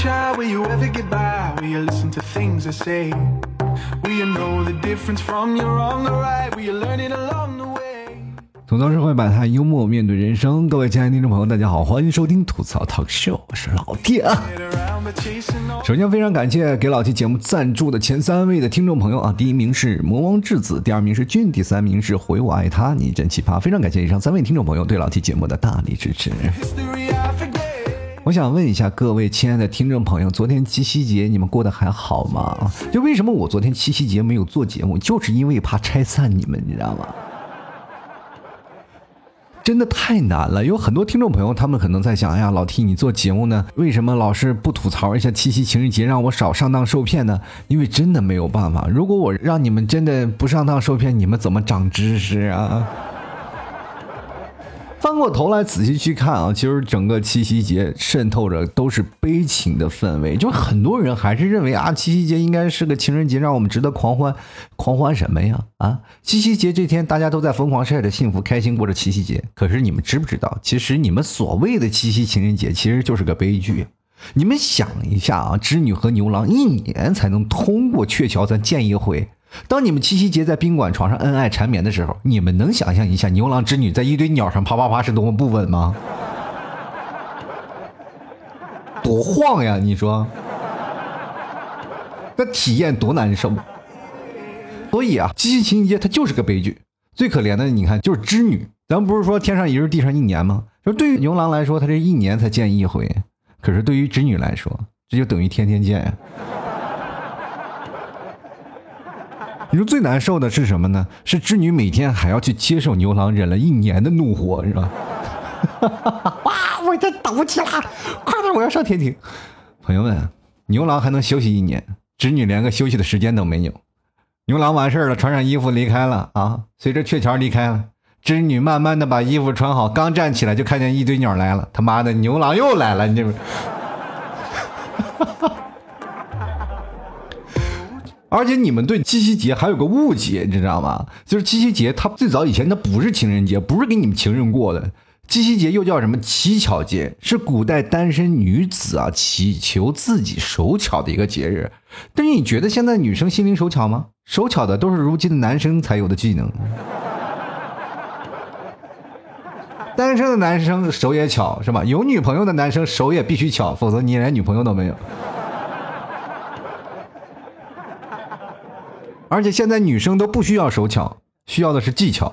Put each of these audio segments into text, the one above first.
try? Will you ever get by? Will you listen to things I say? Will you know the difference from your wrong or right? Will you learn it along the way? 吐槽社会百态，幽默面对人生。各位亲爱的听众朋友，大家好，欢迎收听吐槽 talk show，我是老弟啊。首先非常感谢给老 T 节目赞助的前三位的听众朋友啊，第一名是魔王质子，第二名是俊，第三名是回我爱他，你真奇葩。非常感谢以上三位听众朋友对老 T 节目的大力支持。我想问一下各位亲爱的听众朋友，昨天七夕节你们过得还好吗？就为什么我昨天七夕节没有做节目，就是因为怕拆散你们，你知道吗？真的太难了，有很多听众朋友，他们可能在想，哎呀，老 T 你做节目呢，为什么老是不吐槽一下七夕情人节，让我少上当受骗呢？因为真的没有办法，如果我让你们真的不上当受骗，你们怎么长知识啊？翻过头来仔细去看啊，其实整个七夕节渗透着都是悲情的氛围，就很多人还是认为啊，七夕节应该是个情人节，让我们值得狂欢，狂欢什么呀？啊，七夕节这天大家都在疯狂晒着幸福，开心过着七夕节。可是你们知不知道，其实你们所谓的七夕情人节其实就是个悲剧。你们想一下啊，织女和牛郎一年才能通过鹊桥咱见一回。当你们七夕节在宾馆床上恩爱缠绵的时候，你们能想象一下牛郎织女在一堆鸟上啪啪啪是多么不稳吗？多晃呀！你说，那体验多难受。所以啊，七夕情人节它就是个悲剧。最可怜的，你看就是织女，咱们不是说天上一日，地上一年吗？说对于牛郎来说，他这一年才见一回，可是对于织女来说，这就等于天天见呀。你说最难受的是什么呢？是织女每天还要去接受牛郎忍了一年的怒火，是吧？哇，我这等不起了，快点，我要上天庭。朋友们，牛郎还能休息一年，织女连个休息的时间都没有。牛郎完事儿了，穿上衣服离开了啊，随着鹊桥离开了。织女慢慢的把衣服穿好，刚站起来就看见一堆鸟来了。他妈的，牛郎又来了，你这不？而且你们对七夕节还有个误解，你知道吗？就是七夕节，它最早以前它不是情人节，不是给你们情人过的。七夕节又叫什么乞巧节，是古代单身女子啊祈求自己手巧的一个节日。但是你觉得现在女生心灵手巧吗？手巧的都是如今的男生才有的技能。单身的男生手也巧是吧？有女朋友的男生手也必须巧，否则你连女朋友都没有。而且现在女生都不需要手巧，需要的是技巧。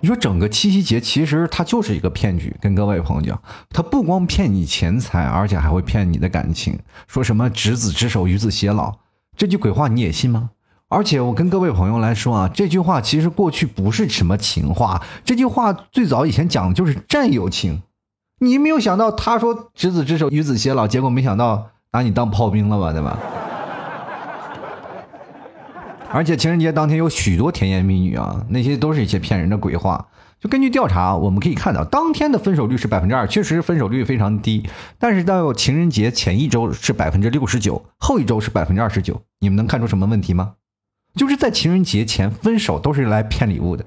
你说整个七夕节其实它就是一个骗局，跟各位朋友讲，它不光骗你钱财，而且还会骗你的感情。说什么执子之手，与子偕老，这句鬼话你也信吗？而且我跟各位朋友来说啊，这句话其实过去不是什么情话，这句话最早以前讲的就是战友情。你没有想到他说执子之手，与子偕老，结果没想到拿你当炮兵了吧，对吧？而且情人节当天有许多甜言蜜语啊，那些都是一些骗人的鬼话。就根据调查，我们可以看到，当天的分手率是百分之二，确实分手率非常低。但是到情人节前一周是百分之六十九，后一周是百分之二十九。你们能看出什么问题吗？就是在情人节前分手都是来骗礼物的，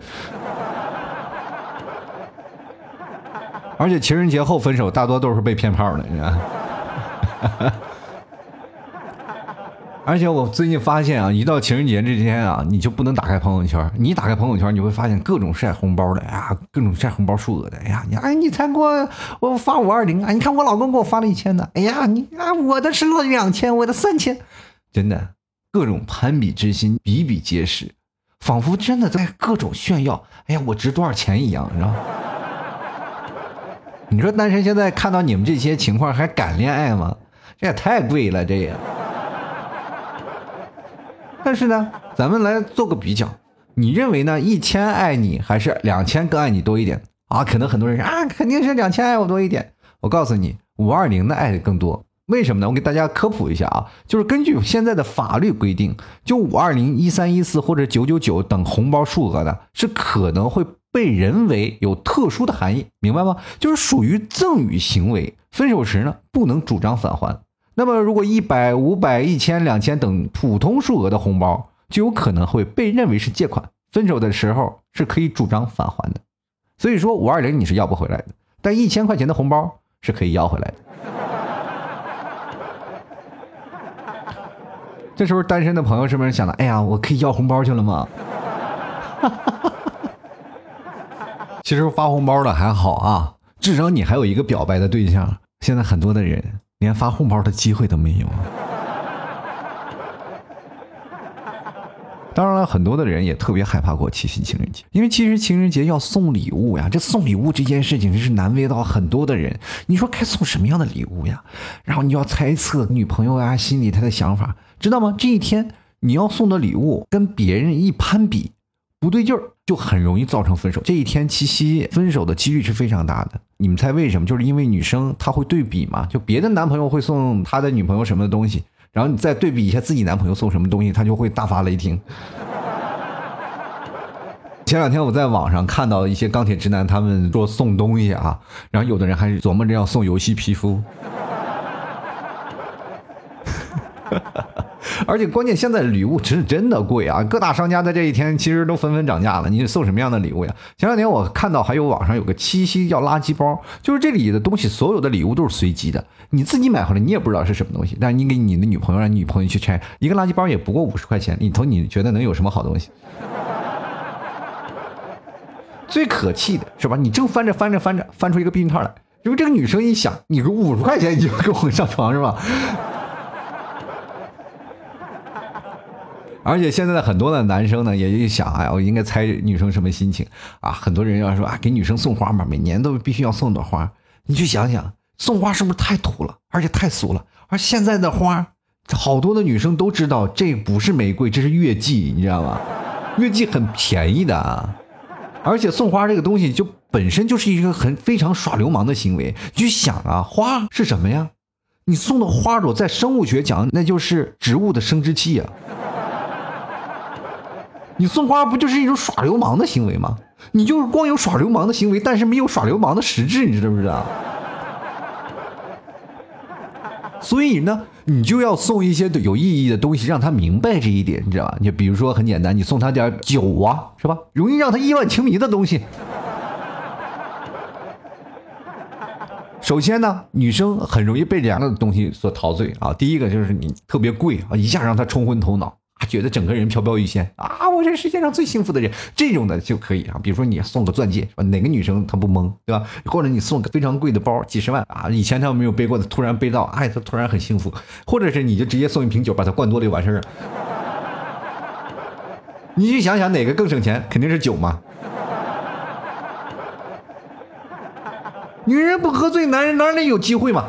而且情人节后分手大多都是被骗炮的，你知道吗？而且我最近发现啊，一到情人节这天啊，你就不能打开朋友圈。你打开朋友圈，你会发现各种晒红包的，哎呀，各种晒红包数额的，哎呀，你哎，你才给我我发五二零啊？你看我老公给我发了一千的，哎呀，你啊，我的是两千，我的三千，真的各种攀比之心比比皆是，仿佛真的在各种炫耀，哎呀，我值多少钱一样，你知道吗？你说单身现在看到你们这些情况还敢恋爱吗？这也太贵了，这也。但是呢，咱们来做个比较，你认为呢？一千爱你还是两千更爱你多一点啊？可能很多人说啊，肯定是两千爱我多一点。我告诉你，五二零的爱更多。为什么呢？我给大家科普一下啊，就是根据现在的法律规定，就五二零、一三一四或者九九九等红包数额的，是可能会被人为有特殊的含义，明白吗？就是属于赠与行为，分手时呢不能主张返还。那么，如果一百、五百、一千、两千等普通数额的红包，就有可能会被认为是借款，分手的时候是可以主张返还的。所以说，五二零你是要不回来的。但一千块钱的红包是可以要回来的。这时候单身的朋友是不是想了？哎呀，我可以要红包去了吗？其实发红包的还好啊，至少你还有一个表白的对象。现在很多的人连发红包的机会都没有。当然了，很多的人也特别害怕过七夕情人节，因为其实情人节要送礼物呀。这送礼物这件事情真是难为到很多的人。你说该送什么样的礼物呀？然后你要猜测女朋友啊心里她的想法，知道吗？这一天你要送的礼物跟别人一攀比，不对劲儿，就很容易造成分手。这一天七夕分手的几率是非常大的。你们猜为什么？就是因为女生她会对比嘛，就别的男朋友会送他的女朋友什么的东西。然后你再对比一下自己男朋友送什么东西，他就会大发雷霆。前两天我在网上看到一些钢铁直男，他们说送东西啊，然后有的人还琢磨着要送游戏皮肤。而且关键现在礼物是真的贵啊！各大商家在这一天其实都纷纷涨价了。你送什么样的礼物呀？前两天我看到还有网上有个七夕叫垃圾包，就是这里的东西所有的礼物都是随机的，你自己买回来你也不知道是什么东西，但是你给你的女朋友让你女朋友去拆一个垃圾包也不过五十块钱，里头你觉得能有什么好东西？最可气的是吧？你正翻着翻着翻着翻出一个避孕套来，因为这个女生一想，你个五十块钱你就跟我上床是吧？而且现在的很多的男生呢，也一想，哎，我应该猜女生什么心情啊？很多人要说啊，给女生送花嘛，每年都必须要送朵花。你去想想，送花是不是太土了，而且太俗了？而现在的花，好多的女生都知道，这不是玫瑰，这是月季，你知道吗？月季很便宜的啊。而且送花这个东西，就本身就是一个很非常耍流氓的行为。你去想啊，花是什么呀？你送的花朵，在生物学讲，那就是植物的生殖器呀。你送花不就是一种耍流氓的行为吗？你就是光有耍流氓的行为，但是没有耍流氓的实质，你知道不知道？所以呢，你就要送一些有意义的东西，让他明白这一点，你知道吧？你比如说很简单，你送他点酒啊，是吧？容易让他意乱情迷的东西。首先呢，女生很容易被两个东西所陶醉啊。第一个就是你特别贵啊，一下让他冲昏头脑。啊，觉得整个人飘飘欲仙啊！我这世界上最幸福的人，这种的就可以啊。比如说你送个钻戒，哪个女生她不懵，对吧？或者你送个非常贵的包，几十万啊，以前她没有背过的，突然背到，哎，她突然很幸福。或者是你就直接送一瓶酒，把她灌多了就完事儿了。你去想想哪个更省钱？肯定是酒嘛。女人不喝醉，男人哪里有机会嘛？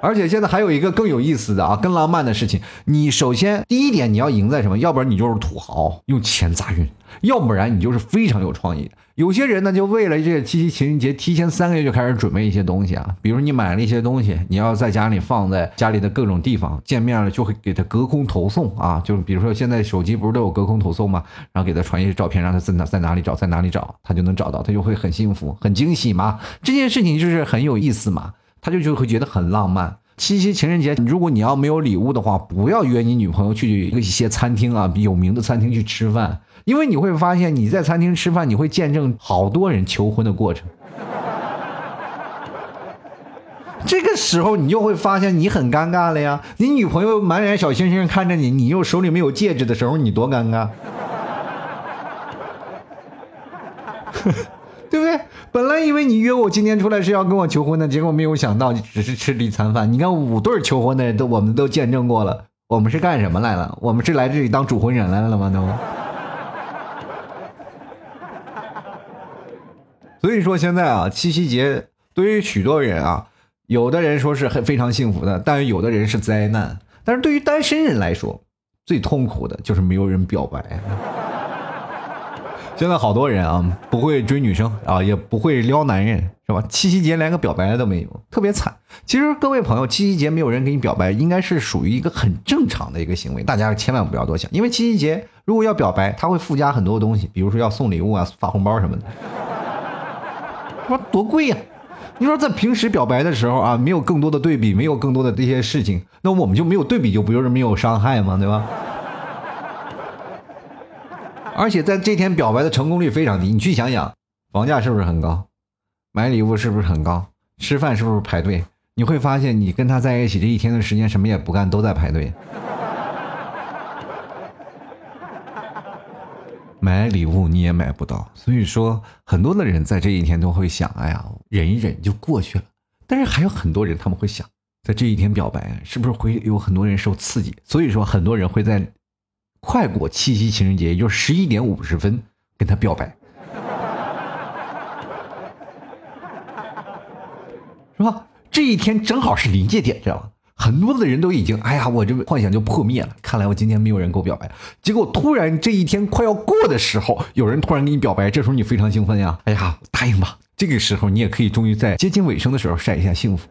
而且现在还有一个更有意思的啊，更浪漫的事情。你首先第一点你要赢在什么？要不然你就是土豪，用钱砸运；要不然你就是非常有创意。有些人呢，就为了这个七夕情人节，提前三个月就开始准备一些东西啊。比如你买了一些东西，你要在家里放在家里的各种地方，见面了就会给他隔空投送啊。就比如说现在手机不是都有隔空投送吗？然后给他传一些照片，让他在哪在哪里找，在哪里找，他就能找到，他就会很幸福、很惊喜嘛。这件事情就是很有意思嘛。他就就会觉得很浪漫。七夕情人节，如果你要没有礼物的话，不要约你女朋友去一些餐厅啊，有名的餐厅去吃饭，因为你会发现你在餐厅吃饭，你会见证好多人求婚的过程。这个时候你就会发现你很尴尬了呀，你女朋友满脸小星星看着你，你又手里没有戒指的时候，你多尴尬。对不对？本来以为你约我今天出来是要跟我求婚的，结果没有想到你只是吃了一餐饭。你看五对求婚的都我们都见证过了，我们是干什么来了？我们是来这里当主婚人来了吗？都。所以说现在啊，七夕节对于许多人啊，有的人说是很非常幸福的，但是有的人是灾难。但是对于单身人来说，最痛苦的就是没有人表白。现在好多人啊，不会追女生啊，也不会撩男人，是吧？七夕节连个表白都没有，特别惨。其实各位朋友，七夕节没有人给你表白，应该是属于一个很正常的一个行为，大家千万不要多想。因为七夕节如果要表白，他会附加很多东西，比如说要送礼物啊、发红包什么的，说多贵呀！你说在平时表白的时候啊，没有更多的对比，没有更多的这些事情，那我们就没有对比，就不就是没有伤害吗？对吧？而且在这天表白的成功率非常低，你去想想，房价是不是很高？买礼物是不是很高？吃饭是不是排队？你会发现，你跟他在一起这一天的时间，什么也不干，都在排队。买礼物你也买不到，所以说很多的人在这一天都会想，哎呀，忍一忍就过去了。但是还有很多人他们会想，在这一天表白是不是会有很多人受刺激？所以说很多人会在快过七夕情人节，也就是十一点五十分跟他表白，是吧？这一天正好是临界点，知道吧？很多的人都已经，哎呀，我这幻想就破灭了。看来我今天没有人给我表白。结果突然这一天快要过的时候，有人突然给你表白，这时候你非常兴奋呀！哎呀，答应吧。这个时候你也可以终于在接近尾声的时候晒一下幸福。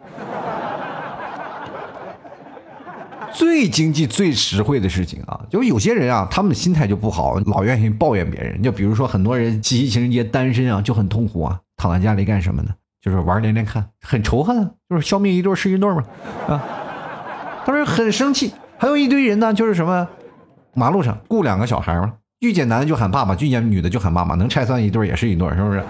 最经济、最实惠的事情啊，就有些人啊，他们的心态就不好，老愿意抱怨别人。就比如说很多人七夕情人节单身啊，就很痛苦啊，躺在家里干什么呢？就是玩连连看，很仇恨啊，就是消灭一对是一对嘛，啊。他说很生气，还有一堆人呢，就是什么，马路上雇两个小孩嘛，遇见男的就喊爸爸，遇见女的就喊妈妈，能拆散一对也是一对，是不是？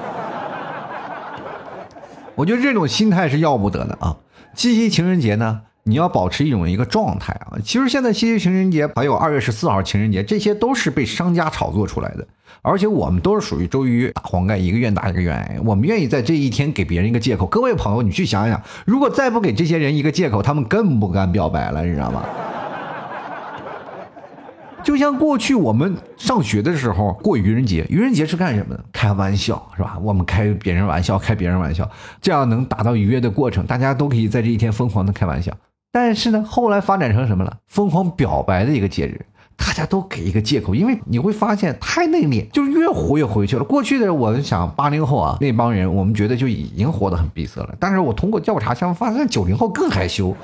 我觉得这种心态是要不得的啊！七夕情人节呢，你要保持一种一个状态啊。其实现在七夕情人节还有二月十四号情人节，这些都是被商家炒作出来的。而且我们都是属于周瑜打黄盖，一个愿打一个愿挨。我们愿意在这一天给别人一个借口。各位朋友，你去想想，如果再不给这些人一个借口，他们更不敢表白了，你知道吗？就像过去我们上学的时候过愚人节，愚人节是干什么的？开玩笑是吧？我们开别人玩笑，开别人玩笑，这样能达到愉悦的过程，大家都可以在这一天疯狂的开玩笑。但是呢，后来发展成什么了？疯狂表白的一个节日。大家都给一个借口，因为你会发现太内敛，就越活越回去了。过去的我们想八零后啊，那帮人我们觉得就已经活得很闭塞了。但是我通过调查，相发现九零后更害羞。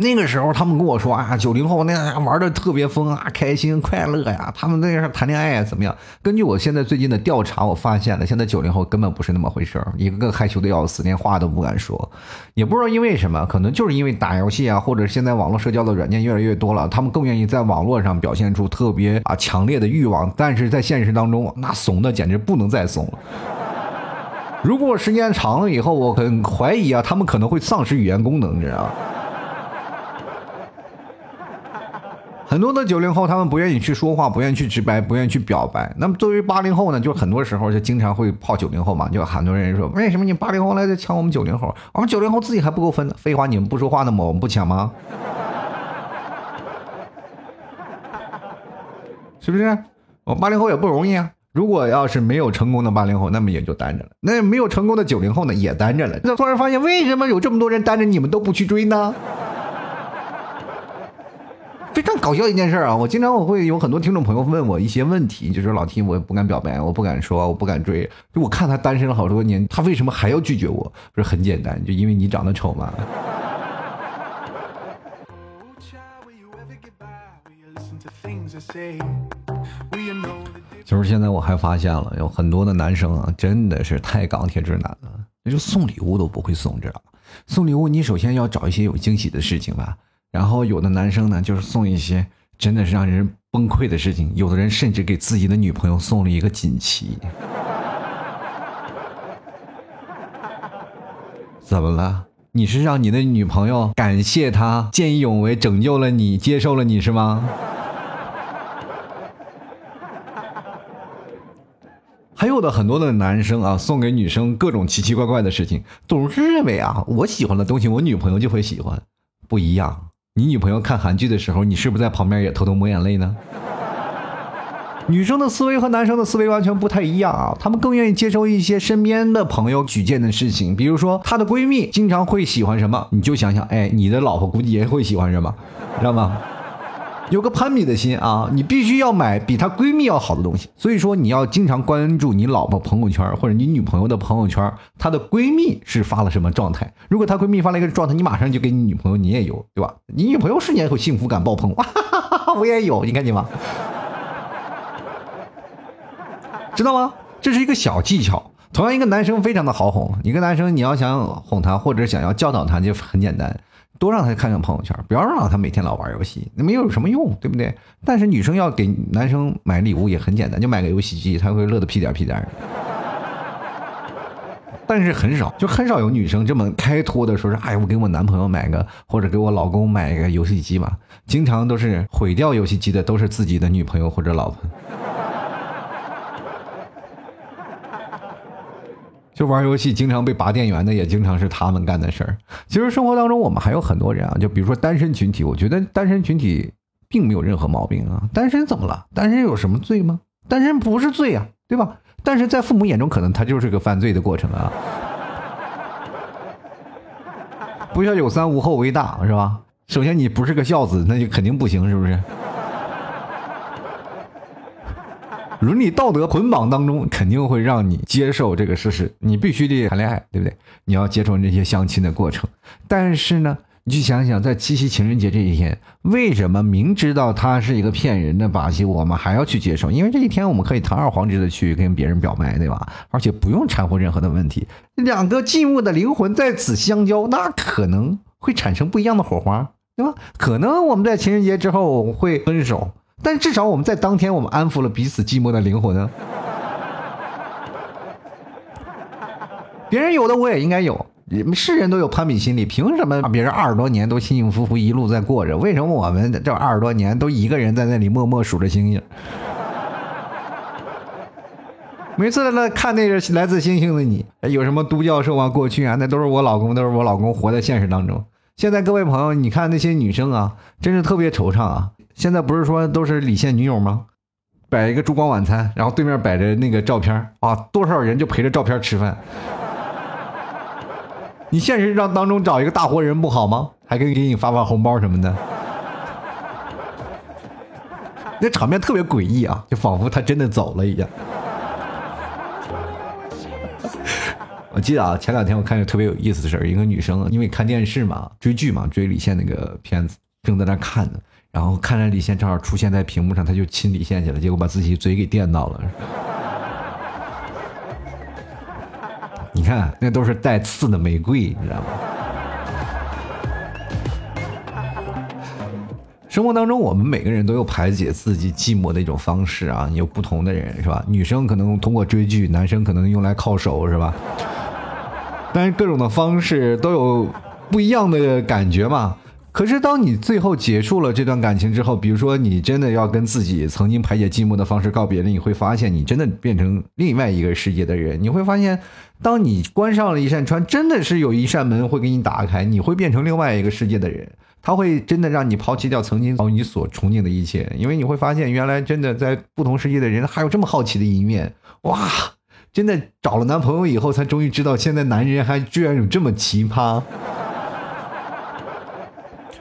那个时候，他们跟我说啊，九零后那玩的特别疯啊，开心快乐呀。他们那时候谈恋爱啊，怎么样？根据我现在最近的调查，我发现了，现在九零后根本不是那么回事儿，一个个害羞的要死，连话都不敢说。也不知道因为什么，可能就是因为打游戏啊，或者现在网络社交的软件越来越多了，他们更愿意在网络上表现出特别啊强烈的欲望，但是在现实当中，那怂的简直不能再怂了。如果时间长了以后，我很怀疑啊，他们可能会丧失语言功能，你知道吗？很多的九零后，他们不愿意去说话，不愿意去直白，不愿意去表白。那么作为八零后呢，就很多时候就经常会泡九零后嘛，就很多人说，为什么你八零后来抢我们九零后？我们九零后自己还不够分呢。废话，你们不说话那么我们不抢吗？是不是？我八零后也不容易啊。如果要是没有成功的八零后，那么也就单着了。那没有成功的九零后呢，也单着了。那突然发现，为什么有这么多人单着，你们都不去追呢？非常搞笑一件事啊！我经常我会有很多听众朋友问我一些问题，就是老提我不敢表白，我不敢说，我不敢追。就我看他单身了好多年，他为什么还要拒绝我？不是很简单，就因为你长得丑嘛。就是现在我还发现了，有很多的男生啊，真的是太钢铁直男了，那就送礼物都不会送，知道吧？送礼物你首先要找一些有惊喜的事情吧。然后有的男生呢，就是送一些真的是让人崩溃的事情。有的人甚至给自己的女朋友送了一个锦旗。怎么了？你是让你的女朋友感谢他见义勇为，拯救了你，接受了你是吗？还有的很多的男生啊，送给女生各种奇奇怪怪的事情，总是认为啊，我喜欢的东西，我女朋友就会喜欢，不一样。你女朋友看韩剧的时候，你是不是在旁边也偷偷抹眼泪呢？女生的思维和男生的思维完全不太一样啊，他们更愿意接受一些身边的朋友举荐的事情，比如说她的闺蜜经常会喜欢什么，你就想想，哎，你的老婆估计也会喜欢什么，知道吗？有个攀比的心啊，你必须要买比她闺蜜要好的东西。所以说，你要经常关注你老婆朋友圈或者你女朋友的朋友圈，她的闺蜜是发了什么状态。如果她闺蜜发了一个状态，你马上就给你女朋友，你也有，对吧？你女朋友瞬间会幸福感爆棚，哇哈哈哈！我也有，你看见吗？知道吗？这是一个小技巧。同样，一个男生非常的好哄，一个男生你要想哄他或者想要教导他，就很简单。多让他看看朋友圈，不要让他每天老玩游戏，那没有什么用，对不对？但是女生要给男生买礼物也很简单，就买个游戏机，他会乐得屁颠屁颠的。但是很少，就很少有女生这么开脱的说是，哎，我给我男朋友买个，或者给我老公买个游戏机吧。经常都是毁掉游戏机的，都是自己的女朋友或者老婆。就玩游戏经常被拔电源的，也经常是他们干的事儿。其实生活当中我们还有很多人啊，就比如说单身群体，我觉得单身群体并没有任何毛病啊。单身怎么了？单身有什么罪吗？单身不是罪啊，对吧？但是在父母眼中，可能他就是个犯罪的过程啊。不孝有三，无后为大，是吧？首先你不是个孝子，那就肯定不行，是不是？伦理道德捆绑当中，肯定会让你接受这个事实，你必须得谈恋爱，对不对？你要接受这些相亲的过程。但是呢，你去想想，在七夕情人节这一天，为什么明知道它是一个骗人的把戏，我们还要去接受？因为这一天我们可以堂而皇之的去跟别人表白，对吧？而且不用掺和任何的问题，两个寂寞的灵魂在此相交，那可能会产生不一样的火花，对吧？可能我们在情人节之后会分手。但至少我们在当天，我们安抚了彼此寂寞的灵魂啊！别人有的我也应该有，是人都有攀比心理，凭什么别人二十多年都幸幸福福一路在过着？为什么我们这二十多年都一个人在那里默默数着星星？每次来看那个来自星星的你，有什么都教授啊、过去啊，那都是我老公，都是我老公活在现实当中。现在各位朋友，你看那些女生啊，真是特别惆怅啊！现在不是说都是李现女友吗？摆一个烛光晚餐，然后对面摆着那个照片啊，多少人就陪着照片吃饭。你现实上当中找一个大活人不好吗？还可以给你发发红包什么的。那场面特别诡异啊，就仿佛他真的走了一样。我记得啊，前两天我看见特别有意思的事儿，一个女生因为看电视嘛，追剧嘛，追李现那个片子，正在那看呢。然后看着李现正好出现在屏幕上，他就亲李现去了，结果把自己嘴给电到了。你看，那都是带刺的玫瑰，你知道吗？生活当中，我们每个人都有排解自己寂寞的一种方式啊，有不同的人是吧？女生可能通过追剧，男生可能用来靠手是吧？但是各种的方式都有不一样的感觉嘛。可是，当你最后结束了这段感情之后，比如说你真的要跟自己曾经排解寂寞的方式告别了，你会发现你真的变成另外一个世界的人。你会发现，当你关上了一扇窗，真的是有一扇门会给你打开，你会变成另外一个世界的人。他会真的让你抛弃掉曾经你所憧憬的一切，因为你会发现，原来真的在不同世界的人还有这么好奇的一面。哇，真的找了男朋友以后，才终于知道现在男人还居然有这么奇葩。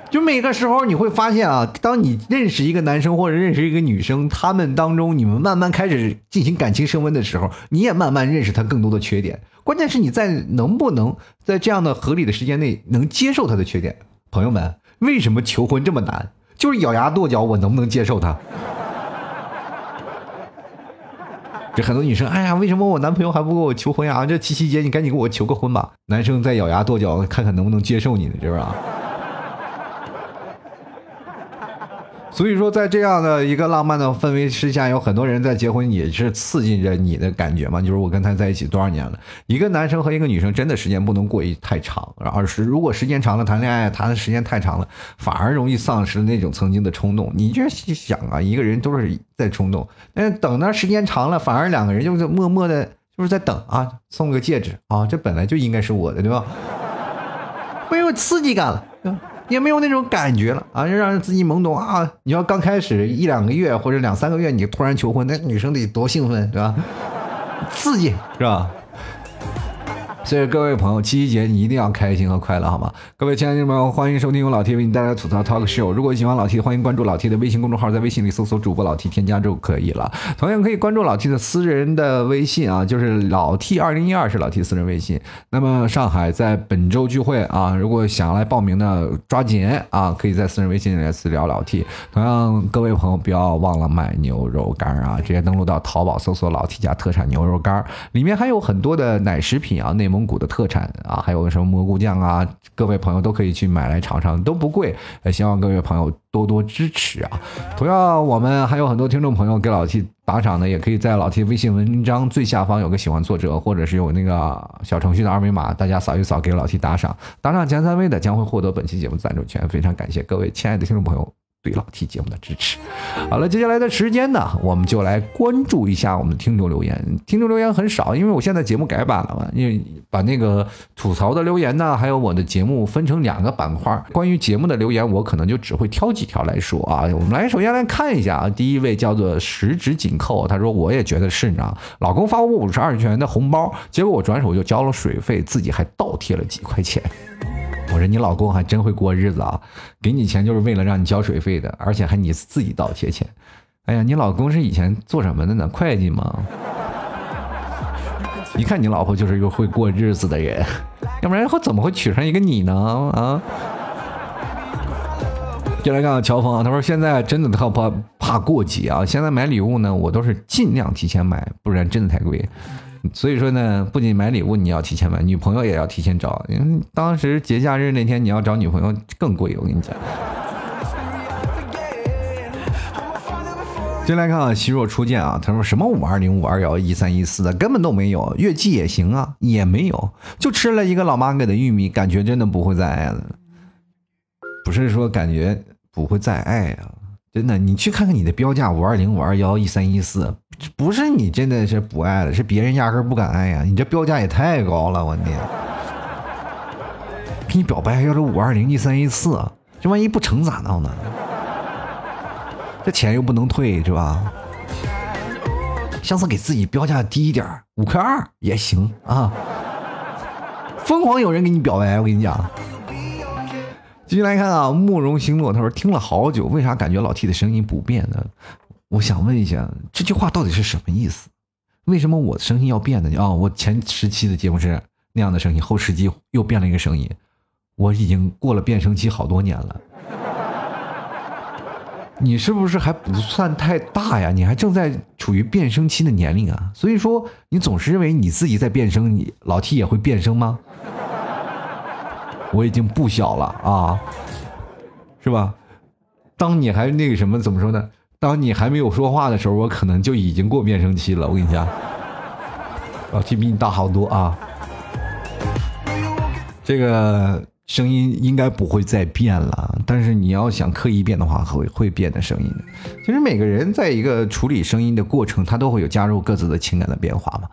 就每个时候你会发现啊，当你认识一个男生或者认识一个女生，他们当中你们慢慢开始进行感情升温的时候，你也慢慢认识他更多的缺点。关键是你在能不能在这样的合理的时间内能接受他的缺点。朋友们，为什么求婚这么难？就是咬牙跺脚，我能不能接受他？这很多女生，哎呀，为什么我男朋友还不给我求婚呀？这七夕节你赶紧给我求个婚吧。男生在咬牙跺脚，看看能不能接受你呢，是不是？所以说，在这样的一个浪漫的氛围之下，有很多人在结婚也是刺激着你的感觉嘛。就是我跟他在一起多少年了，一个男生和一个女生真的时间不能过于太长，而是如果时间长了谈恋爱谈的时间太长了，反而容易丧失那种曾经的冲动。你就想啊，一个人都是在冲动，那等那时间长了，反而两个人就是默默的，就是在等啊，送个戒指啊，这本来就应该是我的，对吧？没有刺激感了。也没有那种感觉了啊，就让人自己懵懂啊！你要刚开始一两个月或者两三个月，你突然求婚，那女生得多兴奋，对吧？刺激是吧？所以各位朋友，七夕节你一定要开心和快乐，好吗？各位亲爱的朋友，欢迎收听由老 T 为你带来的吐槽 Talk Show。如果喜欢老 T，欢迎关注老 T 的微信公众号，在微信里搜索主播老 T，添加就可以了。同样可以关注老 T 的私人的微信啊，就是老 T 二零一二是老 T 私人微信。那么上海在本周聚会啊，如果想要来报名的，抓紧啊，可以在私人微信里私聊老 T。同样各位朋友不要忘了买牛肉干啊，直接登录到淘宝搜索老 T 家特产牛肉干，里面还有很多的奶食品啊，内蒙。蒙古的特产啊，还有什么蘑菇酱啊，各位朋友都可以去买来尝尝，都不贵。希望各位朋友多多支持啊！同样，我们还有很多听众朋友给老 T 打赏的，也可以在老 T 微信文章最下方有个喜欢作者，或者是有那个小程序的二维码，大家扫一扫给老 T 打赏，打赏前三位的将会获得本期节目赞助权。非常感谢各位亲爱的听众朋友。对老 T 节目的支持。好了，接下来的时间呢，我们就来关注一下我们的听众留言。听众留言很少，因为我现在节目改版了嘛，因为把那个吐槽的留言呢，还有我的节目分成两个板块。关于节目的留言，我可能就只会挑几条来说啊。我们来首先来看一下啊，第一位叫做十指紧扣，他说我也觉得是呢，老公发我五十二元的红包，结果我转手就交了水费，自己还倒贴了几块钱。我说你老公还真会过日子啊，给你钱就是为了让你交水费的，而且还你自己倒贴钱。哎呀，你老公是以前做什么的呢？会计吗？一看你老婆就是一个会过日子的人，要不然会怎么会娶上一个你呢？啊！就来看看乔峰啊，他说现在真的特怕怕过节啊，现在买礼物呢，我都是尽量提前买，不然真的太贵。所以说呢，不仅买礼物你要提前买，女朋友也要提前找，因为当时节假日那天你要找女朋友更贵。我跟你讲。先来看看希若初见啊，他说什么五二零五二幺一三一四的根本都没有，月季也行啊，也没有，就吃了一个老妈给的玉米，感觉真的不会再爱了。不是说感觉不会再爱啊。真的，你去看看你的标价五二零五二幺一三一四，不是你真的是不爱了，是别人压根不敢爱呀！你这标价也太高了，我天！给你表白还要这五二零一三一四，这万一不成咋闹呢？这钱又不能退，是吧？下次给自己标价低一点，五块二也行啊！疯狂有人给你表白，我跟你讲。继续来看啊，慕容星落他说听了好久，为啥感觉老 T 的声音不变呢？我想问一下，这句话到底是什么意思？为什么我的声音要变呢？啊，我前十期的节目是那样的声音，后十期又变了一个声音，我已经过了变声期好多年了。你是不是还不算太大呀？你还正在处于变声期的年龄啊？所以说你总是认为你自己在变声，你老 T 也会变声吗？我已经不小了啊，是吧？当你还那个什么，怎么说呢？当你还没有说话的时候，我可能就已经过变声期了。我跟你讲，老 T 比你大好多啊。这个声音应该不会再变了，但是你要想刻意变的话，会会变的声音。其实每个人在一个处理声音的过程，他都会有加入各自的情感的变化嘛。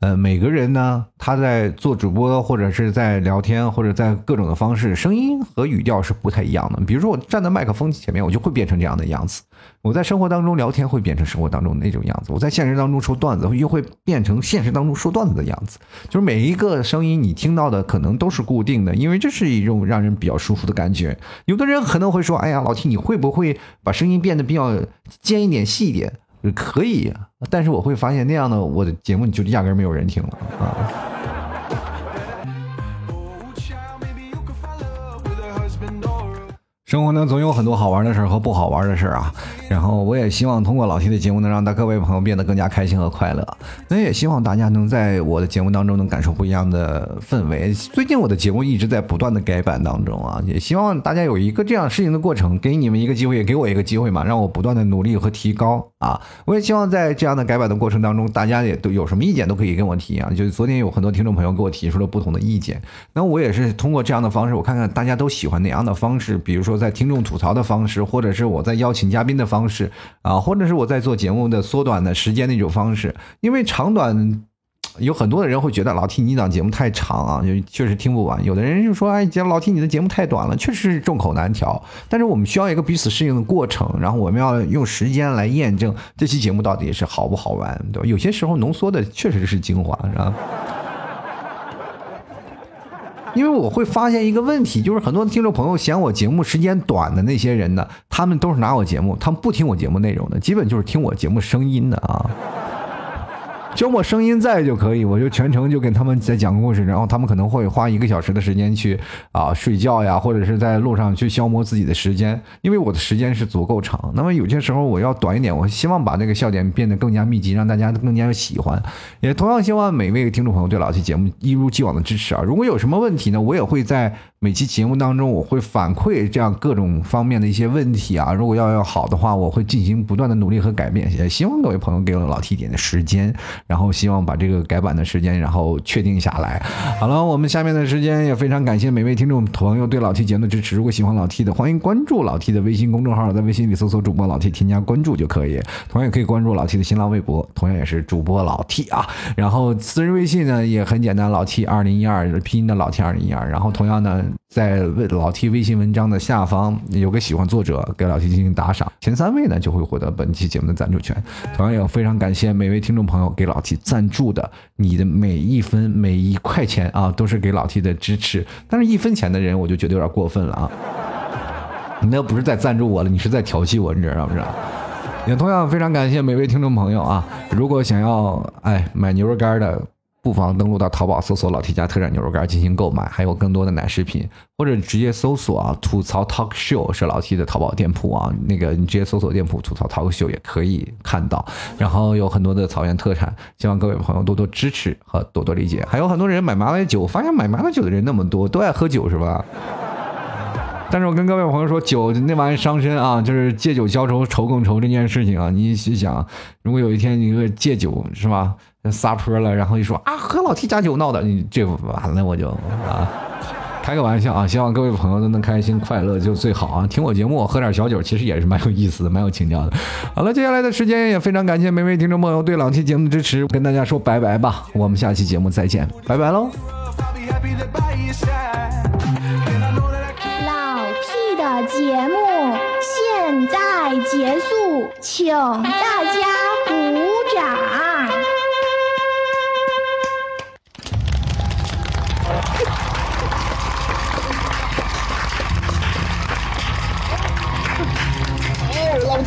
呃，每个人呢，他在做主播或者是在聊天或者在各种的方式，声音和语调是不太一样的。比如说我站在麦克风前面，我就会变成这样的样子；我在生活当中聊天会变成生活当中那种样子；我在现实当中说段子又会变成现实当中说段子的样子。就是每一个声音你听到的可能都是固定的，因为这是一种让人比较舒服的感觉。有的人可能会说：“哎呀，老 T，你会不会把声音变得比较尖一点、细一点？”可以，但是我会发现那样的我的节目你就压根没有人听了啊。生活呢，总有很多好玩的事儿和不好玩的事儿啊。然后我也希望通过老 T 的节目，能让大各位朋友变得更加开心和快乐。那也希望大家能在我的节目当中能感受不一样的氛围。最近我的节目一直在不断的改版当中啊，也希望大家有一个这样适应的过程，给你们一个机会，也给我一个机会嘛，让我不断的努力和提高啊。我也希望在这样的改版的过程当中，大家也都有什么意见都可以跟我提啊。就是昨天有很多听众朋友给我提出了不同的意见，那我也是通过这样的方式，我看看大家都喜欢哪样的方式，比如说在听众。吐槽的方式，或者是我在邀请嘉宾的方式啊，或者是我在做节目的缩短的时间那种方式，因为长短有很多的人会觉得老 T 你档节目太长啊，就确实听不完。有的人就说，哎，老 T 你的节目太短了，确实是众口难调。但是我们需要一个彼此适应的过程，然后我们要用时间来验证这期节目到底是好不好玩，对吧？有些时候浓缩的确实是精华，是吧？因为我会发现一个问题，就是很多听众朋友嫌我节目时间短的那些人呢，他们都是拿我节目，他们不听我节目内容的，基本就是听我节目声音的啊。只要我声音在就可以，我就全程就给他们在讲故事，然后他们可能会花一个小时的时间去啊睡觉呀，或者是在路上去消磨自己的时间，因为我的时间是足够长。那么有些时候我要短一点，我希望把这个笑点变得更加密集，让大家更加喜欢。也同样希望每位听众朋友对老 T 节目一如既往的支持啊！如果有什么问题呢，我也会在。每期节目当中，我会反馈这样各种方面的一些问题啊。如果要要好的话，我会进行不断的努力和改变。也希望各位朋友给我老 T 点的时间，然后希望把这个改版的时间，然后确定下来。好了，我们下面的时间也非常感谢每位听众朋友对老 T 节目的支持。如果喜欢老 T 的，欢迎关注老 T 的微信公众号，在微信里搜索主播老 T，添加关注就可以。同样也可以关注老 T 的新浪微博，同样也是主播老 T 啊。然后私人微信呢也很简单，老 T 二零一二拼音的老 T 二零一二。然后同样呢。在老 T 微信文章的下方有个喜欢作者，给老 T 进行打赏，前三位呢就会获得本期节目的赞助权。同样也非常感谢每位听众朋友给老 T 赞助的，你的每一分每一块钱啊，都是给老 T 的支持。但是，一分钱的人我就觉得有点过分了啊！你那不是在赞助我了，你是在调戏我，你知道不知道？也同样非常感谢每位听众朋友啊！如果想要哎买牛肉干的。不妨登录到淘宝搜索“老 T 家特产牛肉干”进行购买，还有更多的奶食品，或者直接搜索啊“吐槽 Talk Show” 是老 T 的淘宝店铺啊，那个你直接搜索店铺“吐槽 Talk Show” 也可以看到。然后有很多的草原特产，希望各位朋友多多支持和多多理解。还有很多人买麻辣酒，发现买麻辣酒的人那么多，都爱喝酒是吧？但是我跟各位朋友说，酒那玩意伤身啊，就是借酒消愁愁更愁这件事情啊，你去想，如果有一天你戒酒是吧？撒泼了，然后一说啊，和老 T 家酒闹的，你这完了我就啊，开个玩笑啊，希望各位朋友都能开心快乐就最好啊。听我节目喝点小酒，其实也是蛮有意思的，蛮有情调的。好了，接下来的时间也非常感谢每位听众朋友对老 T 节目的支持，跟大家说拜拜吧，我们下期节目再见，拜拜喽。老 T 的节目现在结束，请大家鼓掌。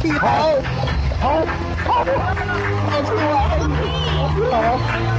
好，好，好，好出来，好，好。